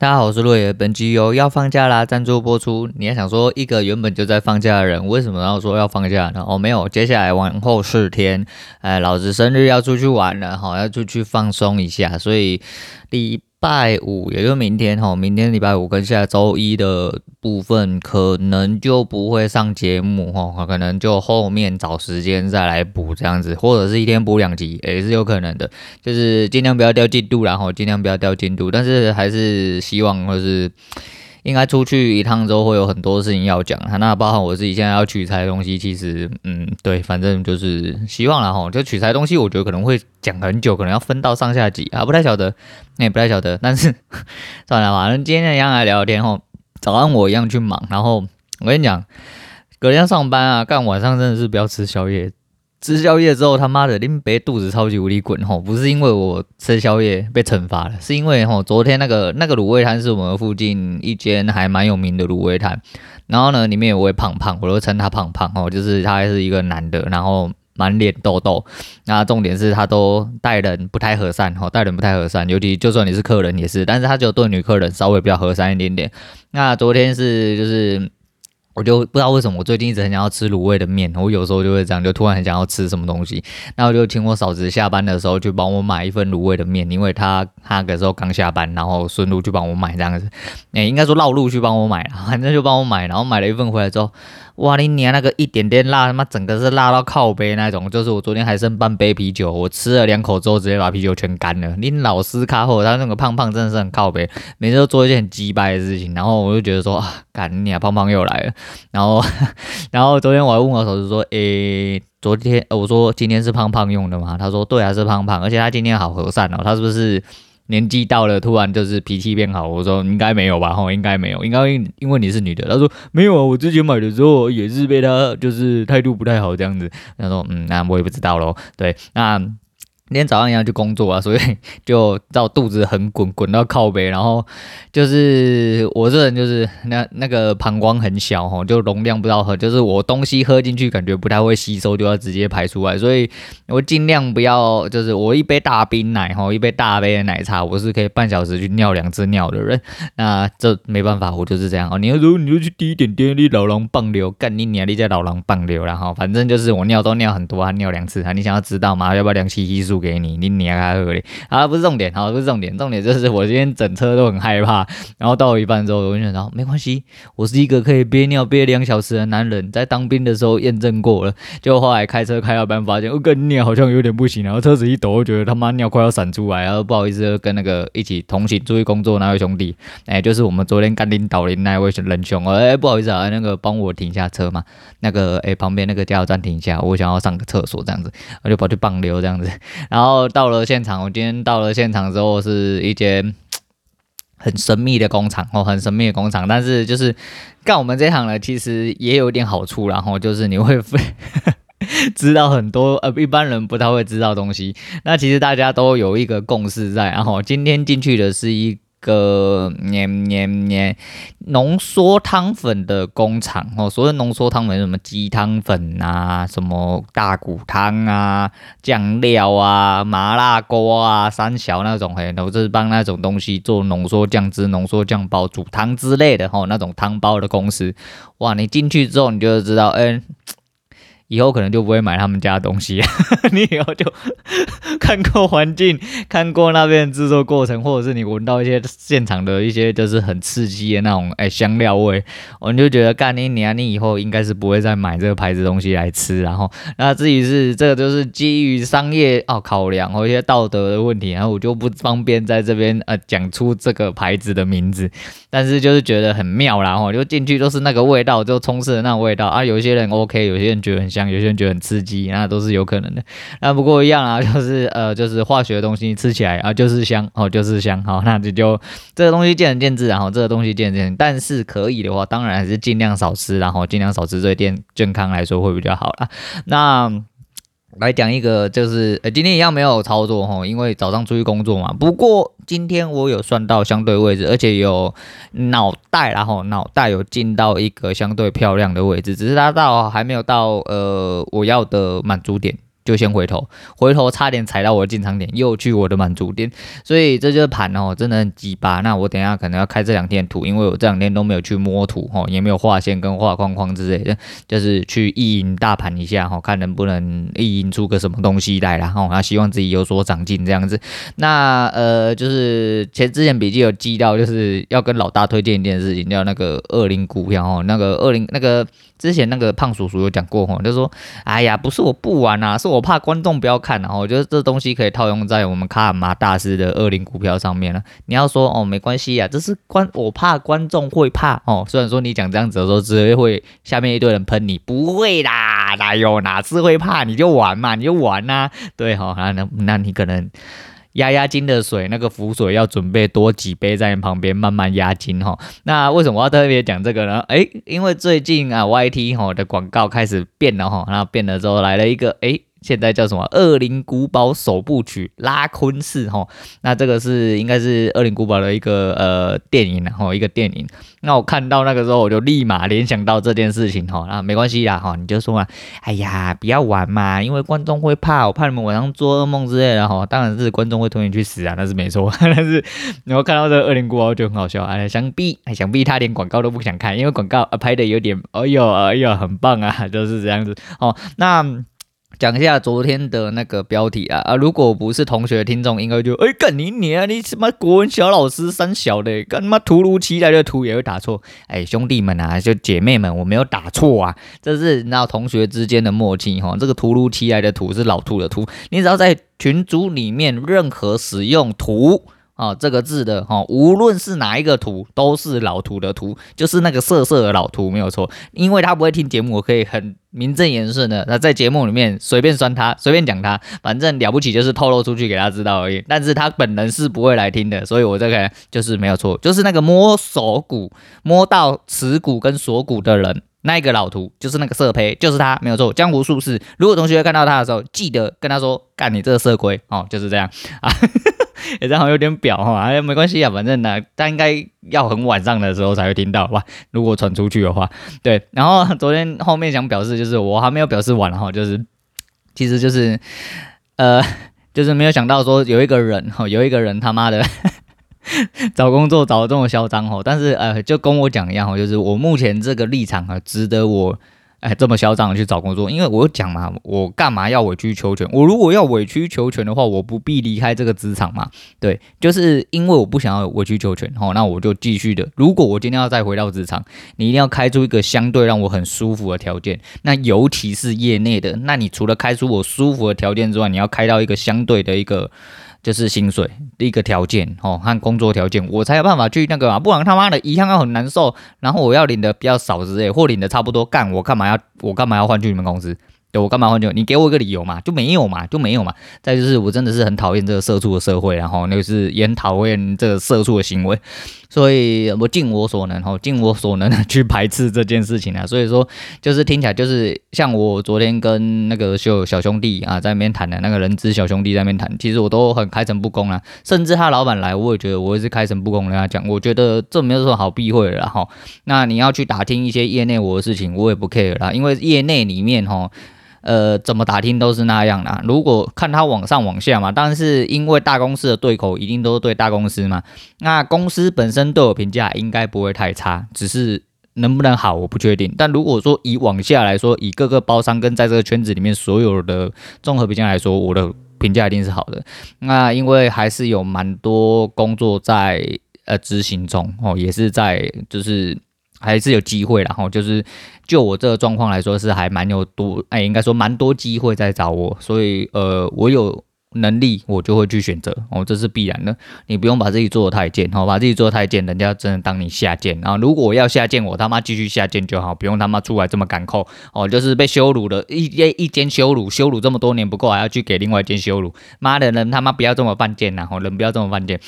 大家好，我是洛野。本集由要放假啦赞助播出。你还想说一个原本就在放假的人，为什么要说要放假呢？哦，没有，接下来往后四天，哎，老子生日要出去玩了，好，要出去放松一下，所以第一拜五，也就明天哈，明天礼拜五跟下周一的部分，可能就不会上节目哈，可能就后面找时间再来补这样子，或者是一天补两集也是有可能的，就是尽量不要掉进度，然后尽量不要掉进度，但是还是希望或是。应该出去一趟之后会有很多事情要讲哈，那包含我自己现在要取材的东西，其实嗯对，反正就是希望啦齁，就取材东西，我觉得可能会讲很久，可能要分到上下集啊，不太晓得，那也不太晓得，但是算了吧，那今天一样来聊天齁，早上我一样去忙，然后我跟你讲，隔天上班啊，干晚上真的是不要吃宵夜。吃宵夜之后，他妈的林北肚子超级无敌滚吼，不是因为我吃宵夜被惩罚了，是因为吼昨天那个那个卤味摊是我们附近一间还蛮有名的卤味摊，然后呢里面有位胖胖，我都称他胖胖哦，就是他还是一个男的，然后满脸痘痘，那重点是他都待人不太和善吼，待人不太和善，尤其就算你是客人也是，但是他就对女客人稍微比较和善一点点。那昨天是就是。我就不知道为什么，我最近一直很想要吃卤味的面。我有时候就会这样，就突然很想要吃什么东西，那我就请我嫂子下班的时候去帮我买一份卤味的面，因为她她那个时候刚下班，然后顺路去帮我买这样子。哎，应该说绕路去帮我买，反正就帮我买，然后买了一份回来之后。哇，你娘那个一点点辣，他妈整个是辣到靠杯那种，就是我昨天还剩半杯啤酒，我吃了两口之后直接把啤酒全干了。你老师卡后，他那个胖胖真的是很靠杯，每次都做一件很鸡掰的事情，然后我就觉得说啊，干你娘胖胖又来了。然后，然后昨天我还问我嫂子说，诶、昨天我说今天是胖胖用的吗？他说对啊，是胖胖，而且他今天好和善哦，他是不是？年纪到了，突然就是脾气变好。我说应该没有吧，吼，应该没有，应该因为你是女的。他说没有啊，我之前买的时候也是被他就是态度不太好这样子。他说嗯，那我也不知道喽。对，那。今天早上一样去工作啊，所以 就到肚子很滚，滚到靠背，然后就是我这人就是那那个膀胱很小哈，就容量不到喝，就是我东西喝进去感觉不太会吸收，就要直接排出来，所以我尽量不要，就是我一杯大冰奶哈，一杯大杯的奶茶，我是可以半小时去尿两次尿的人，那这没办法，我就是这样哦。你要说你就去滴一点点，你老狼棒流，干你娘，你在老狼棒流，然后反正就是我尿都尿很多，还尿两次啊，你想要知道吗？要不要量吸吸数？给你，你你还喝嘞？啊，不是重点，好，不是重点，重点就是我今天整车都很害怕。然后到一半之后，我就想到没关系，我是一个可以憋尿憋两小时的男人，在当兵的时候验证过了。就后来开车开到半发现，我跟尿好像有点不行，然后车子一抖，我觉得他妈尿快要闪出来，然后不好意思跟那个一起同行出去工作那位兄弟，哎，就是我们昨天干领导的那位仁兄，哎，不好意思啊，那个帮我停下车嘛，那个哎旁边那个加油站停下，我想要上个厕所这样子，我就跑去棒溜这样子，然后。到了现场，我今天到了现场之后，是一间很神秘的工厂哦，很神秘的工厂。但是就是干我们这行呢，其实也有点好处，然后就是你会 知道很多呃一般人不太会知道东西。那其实大家都有一个共识在，然后今天进去的是一。个黏黏黏浓缩汤粉的工厂。哦，所谓浓缩汤粉，什么？鸡汤粉啊，什么大骨汤啊，酱料啊，麻辣锅啊，三小那种嘿，都是帮那种东西做浓缩酱汁、浓缩酱包、煮汤之类的吼，那种汤包的公司，哇，你进去之后你就知道，哎。以后可能就不会买他们家的东西，你以后就 看过环境，看过那边制作过程，或者是你闻到一些现场的一些就是很刺激的那种哎香料味，我就觉得干你娘，你以后应该是不会再买这个牌子东西来吃，然后那至于是这个就是基于商业哦考量和一些道德的问题，然后我就不方便在这边呃讲出这个牌子的名字，但是就是觉得很妙啦，然后就进去都是那个味道，就充斥的那种味道啊，有些人 OK，有些人觉得很有些人觉得很刺激，那都是有可能的。那不过一样啊，就是呃，就是化学的东西吃起来啊，就是香哦，就是香。好，那这就这个东西见仁见智，然后这个东西见仁见智。但是可以的话，当然还是尽量少吃，然后尽量少吃，对健健康来说会比较好啦。那来讲一个，就是呃，今天一样没有操作哈，因为早上出去工作嘛。不过今天我有算到相对位置，而且有脑袋，然后脑袋有进到一个相对漂亮的位置，只是它到还没有到呃我要的满足点。就先回头，回头差点踩到我的进场点，又去我的满足点，所以这就是盘哦，真的很鸡巴。那我等下可能要开这两天图，因为我这两天都没有去摸图哈，也没有画线跟画框框之类的，就是去意淫大盘一下哈，看能不能意淫出个什么东西来，然后啊，希望自己有所长进这样子。那呃，就是前之前笔记有记到，就是要跟老大推荐一件事情，叫那个恶灵股票哦，那个恶灵那个。之前那个胖叔叔有讲过哈，就说，哎呀，不是我不玩啊，是我 我怕观众不要看，然后我觉得这东西可以套用在我们卡尔马大师的恶灵股票上面了。你要说哦，没关系啊，这是观我怕观众会怕哦。虽然说你讲这样子的时候，只会会下面一堆人喷你，不会啦，哪有哪次会怕？你就玩嘛，你就玩呐、对哈，那那那你可能。压压惊的水，那个浮水要准备多几杯在你旁边慢慢压惊哈。那为什么我要特别讲这个呢？诶，因为最近啊，YT 哈的广告开始变了哈，然后变了之后来了一个诶。现在叫什么？恶灵古堡首部曲拉昆市哈，那这个是应该是恶灵古堡的一个呃电影然后一个电影。那我看到那个时候，我就立马联想到这件事情哈，那没关系啦哈，你就说嘛，哎呀，不要玩嘛，因为观众会怕，我怕你们晚上做噩梦之类的哈。当然是观众会推你去死啊，那是没错。但是然后看到这个恶灵古堡就很好笑，哎，想必想必他连广告都不想看，因为广告拍的有点，哎呦哎呦，很棒啊，就是这样子哦。那。讲一下昨天的那个标题啊啊！如果不是同学听众，应该就哎干你你啊！你什么国文小老师三小的，干他妈突如其来的图也会打错？哎，兄弟们啊，就姐妹们，我没有打错啊，这是那同学之间的默契哈。这个突如其来的图是老图的图，你只要在群组里面任何使用图。哦，这个字的哈、哦，无论是哪一个图，都是老图的图，就是那个色色的老图，没有错。因为他不会听节目，我可以很名正言顺的，那在节目里面随便酸他，随便讲他，反正了不起就是透露出去给他知道而已。但是他本人是不会来听的，所以我这个就是没有错，就是那个摸锁骨，摸到耻骨跟锁骨的人，那一个老图，就是那个色胚，就是他，没有错。江湖术士，如果同学看到他的时候，记得跟他说，干你这个色龟哦，就是这样啊。也正好有点表哈，哎，没关系啊，反正呢，他应该要很晚上的时候才会听到吧。如果传出去的话，对。然后昨天后面想表示，就是我还没有表示完哈，就是其实就是呃，就是没有想到说有一个人哈，有一个人他妈的 找工作找的这么嚣张哈，但是呃，就跟我讲一样哈，就是我目前这个立场啊，值得我。哎，这么嚣张的去找工作，因为我讲嘛，我干嘛要委曲求全？我如果要委曲求全的话，我不必离开这个职场嘛。对，就是因为我不想要委曲求全，好，那我就继续的。如果我今天要再回到职场，你一定要开出一个相对让我很舒服的条件。那尤其是业内的，那你除了开出我舒服的条件之外，你要开到一个相对的一个。就是薪水的一个条件哦，和工作条件，我才有办法去那个嘛，不然他妈的一样要很难受，然后我要领的比较少之类，或领的差不多干，我干嘛要我干嘛要换去你们公司？对，我干嘛换酒你给我一个理由嘛，就没有嘛，就没有嘛。再就是我真的是很讨厌这个社畜的社会，然后那个是也很讨厌这个社畜的行为，所以我尽我所能，哈，尽我所能的 去排斥这件事情啊。所以说，就是听起来就是像我昨天跟那个秀小兄弟啊在那边谈的那个人资小兄弟在那边谈，其实我都很开诚布公啊，甚至他老板来，我也觉得我也是开诚布公跟他讲，我觉得这没有什么好避讳的哈。那你要去打听一些业内我的事情，我也不 care 啦，因为业内里面哈。呃，怎么打听都是那样啦。如果看他往上往下嘛，但是因为大公司的对口一定都是对大公司嘛，那公司本身对我评价应该不会太差，只是能不能好我不确定。但如果说以往下来说，以各个包商跟在这个圈子里面所有的综合评价来说，我的评价一定是好的。那因为还是有蛮多工作在呃执行中哦，也是在就是。还是有机会，然后就是就我这个状况来说，是还蛮有多，哎，应该说蛮多机会在找我，所以呃，我有能力，我就会去选择哦，这是必然的。你不用把自己做的太贱，哦，把自己做的太贱，人家真的当你下贱。然后如果要下贱，我他妈继续下贱就好，不用他妈出来这么敢扣哦，就是被羞辱的一一间羞辱，羞辱这么多年不够，还要去给另外一间羞辱，妈的人他妈不要这么犯贱呐，哦，人不要这么犯贱。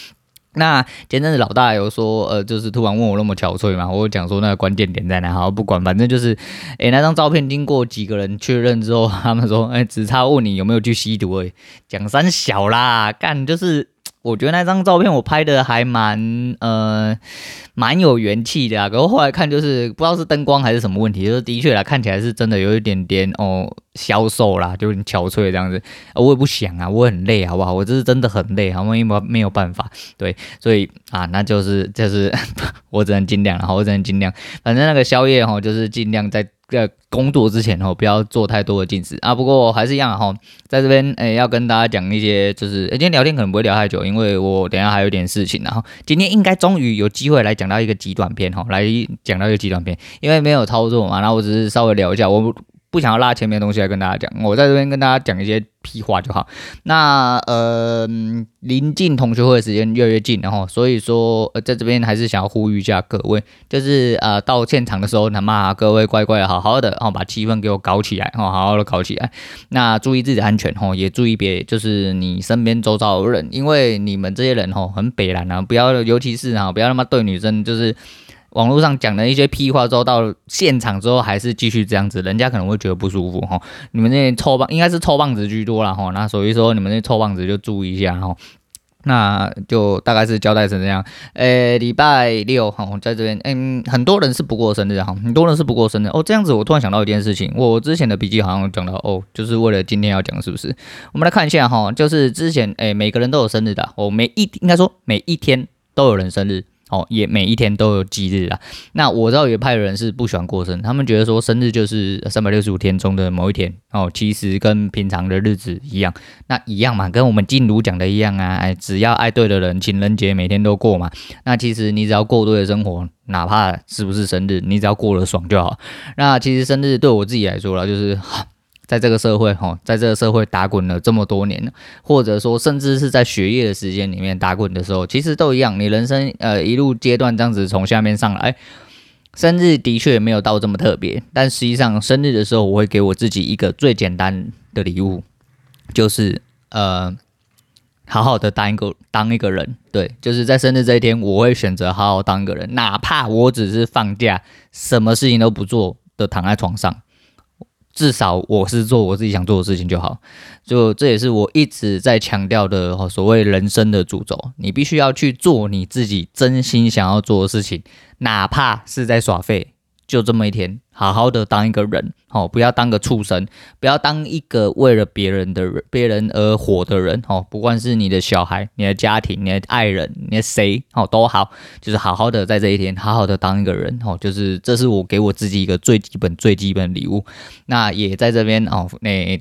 那前阵子老大有说，呃，就是突然问我那么憔悴嘛，我讲说那个关键点在哪？好，不管，反正就是，诶、那张照片经过几个人确认之后，他们说，诶、欸，只差问你有没有去吸毒而已，讲三小啦，干就是，我觉得那张照片我拍的还蛮，呃，蛮有元气的啊。可是后来看就是不知道是灯光还是什么问题，就是的确啦，看起来是真的有一点点哦。消瘦啦，就很憔悴这样子。我也不想啊，我很累，好不好？我这是真的很累，好吗？因为没有办法，对，所以啊，那就是就是 我只能尽量，了我只能尽量，反正那个宵夜哈，就是尽量在。在工作之前哦，不要做太多的进食啊。不过还是一样哈，在这边诶、要跟大家讲一些，就是、今天聊天可能不会聊太久，因为我等下还有点事情。然后今天应该终于有机会来讲到一个极短篇哈，来讲到一个极短篇，因为没有操作嘛，然后我只是稍微聊一下我。不想要拉前面的东西来跟大家讲，我在这边跟大家讲一些屁话就好。那呃，临近同学会的时间越来越近，然后所以说，在这边还是想要呼吁一下各位，就是呃，到现场的时候，他妈各位乖乖好好的，然后把气氛给我搞起来，好好的搞起来。那注意自己的安全，吼，也注意别就是你身边周遭的人，因为你们这些人吼很北烂啊，不要，尤其是啊，不要他妈对女生就是。网络上讲的一些屁话之后，到现场之后还是继续这样子，人家可能会觉得不舒服哈。你们那些臭棒应该是臭棒子居多了哈，那所以说你们那臭棒子就注意一下哈。那就大概是交代成这样。诶、欸，礼拜六哈，在这边，嗯，很多人是不过生日哈，很多人是不过生日哦。这样子，我突然想到一件事情，我之前的笔记好像讲到哦，就是为了今天要讲，是不是？我们来看一下哈，就是之前诶、每个人都有生日的，我每一应该说每一天都有人生日。哦，也每一天都有忌日啊。那我知道有一派的人是不喜欢过生，他们觉得说生日就是三百六十五天中的某一天哦，其实跟平常的日子一样，那一样嘛，跟我们静茹讲的一样啊。哎，只要爱对的人，情人节每天都过嘛。那其实你只要过对的生活，哪怕是不是生日，你只要过得爽就好。那其实生日对我自己来说啦，就是。在这个社会，哈，在这个社会打滚了这么多年，或者说甚至是在学业的时间里面打滚的时候，其实都一样。你人生呃一路阶段这样子从下面上来，生日的确没有到这么特别，但实际上生日的时候，我会给我自己一个最简单的礼物，就是呃，好好的当一个当一个人。对，就是在生日这一天，我会选择好好当一个人，哪怕我只是放假，什么事情都不做的躺在床上。至少我是做我自己想做的事情就好，就这也是我一直在强调的所谓人生的主轴，你必须要去做你自己真心想要做的事情，哪怕是在耍废。就这么一天，好好的当一个人，哦，不要当个畜生，不要当一个为了别人的人，别人而活的人，哦，不管是你的小孩、你的家庭、你的爱人、你的谁，哦，都好，就是好好的在这一天，好好的当一个人，哦，就是这是我给我自己一个最基本、最基本礼物。那也在这边，哦，那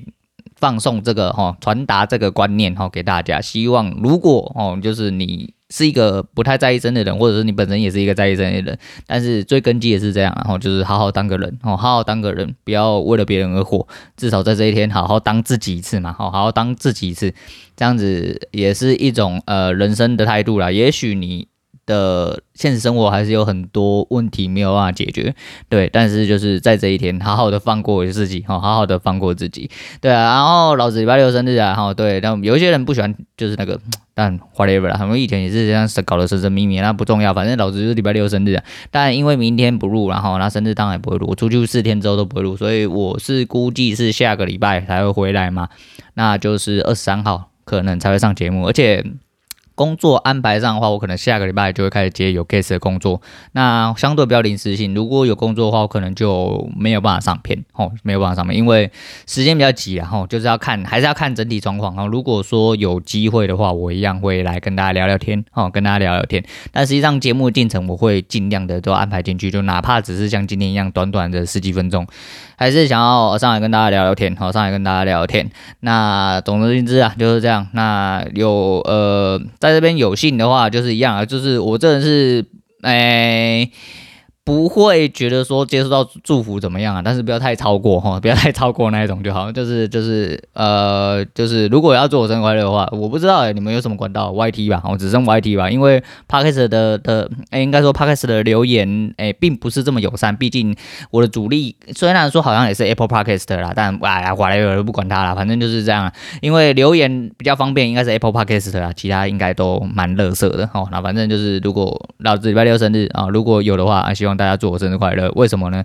放送这个，哈，传达这个观念，哈，给大家。希望如果，哦，就是你。是一个不太在意真的人，或者是你本身也是一个在意真的人，但是最根基也是这样，然后就是好好当个人，哦，好好当个人，不要为了别人而活，至少在这一天好好当自己一次嘛，好好当自己一次，这样子也是一种呃人生的态度啦。也许你的现实生活还是有很多问题没有办法解决，对，但是就是在这一天好好的放过自己，好好的放过自己，对啊，然后老子礼拜六生日啊，哈，对，但有一些人不喜欢，就是那个。但 whatever 啦，他们以前也是这样搞得神神秘秘，那不重要，反正老子就是礼拜六生日啊。但因为明天不录，然后那生日当然不会录，我出去四天之后都不会录，所以我是估计是下个礼拜才会回来嘛，那就是二十三号可能才会上节目，而且。工作安排上的话，我可能下个礼拜就会开始接有 case 的工作，那相对比较临时性。如果有工作的话，我可能就没有办法上片，哦，没有办法上片，因为时间比较急啊，吼，就是要看，还是要看整体状况啊。如果说有机会的话，我一样会来跟大家聊聊天，哦，跟大家聊聊天。但实际上节目进程我会尽量的都安排进去，就哪怕只是像今天一样短短的十几分钟，还是想要上来跟大家聊聊天，好，上来跟大家聊聊天。那总而言之啊，就是这样。那有呃在。在这边有幸的话，就是一样啊，就是我这人是，哎、不会觉得说接受到祝福怎么样啊？但是不要太超过哈，不要太超过那一种就好。就是就是呃，就是如果要祝我生日快乐的话，我不知道哎，你们有什么管道？YT 吧，我只剩 YT 吧。因为 Podcast 的的哎，应该说 Podcast 的留言哎，并不是这么友善。毕竟我的主力虽然说好像也是 Apple Podcast 啦，但哎呀，管了，不管他了，反正就是这样。因为留言比较方便，应该是 Apple Podcast 啦，其他应该都蛮乐色的哦。那反正就是如果老子礼拜六生日啊，如果有的话，希望。大家祝我生日快乐。为什么呢？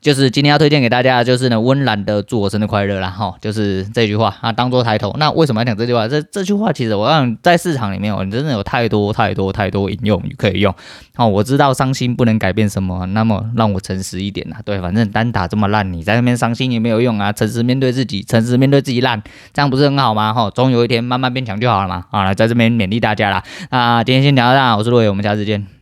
就是今天要推荐给大家就是呢，温岚的祝我生日快乐啦，哈，就是这句话啊，当做抬头。那为什么要讲这句话？这这句话其实我让在市场里面，我真的有太多太多太多引用语可以用。哦，我知道伤心不能改变什么，那么让我诚实一点呐。对，反正单打这么烂，你在那边伤心也没有用啊。诚实面对自己，诚实面对自己烂，这样不是很好吗？哈，总有一天慢慢变强就好了嘛。好了，在这边勉励大家啦。那今天先聊到这，我是陆伟，我们下次见。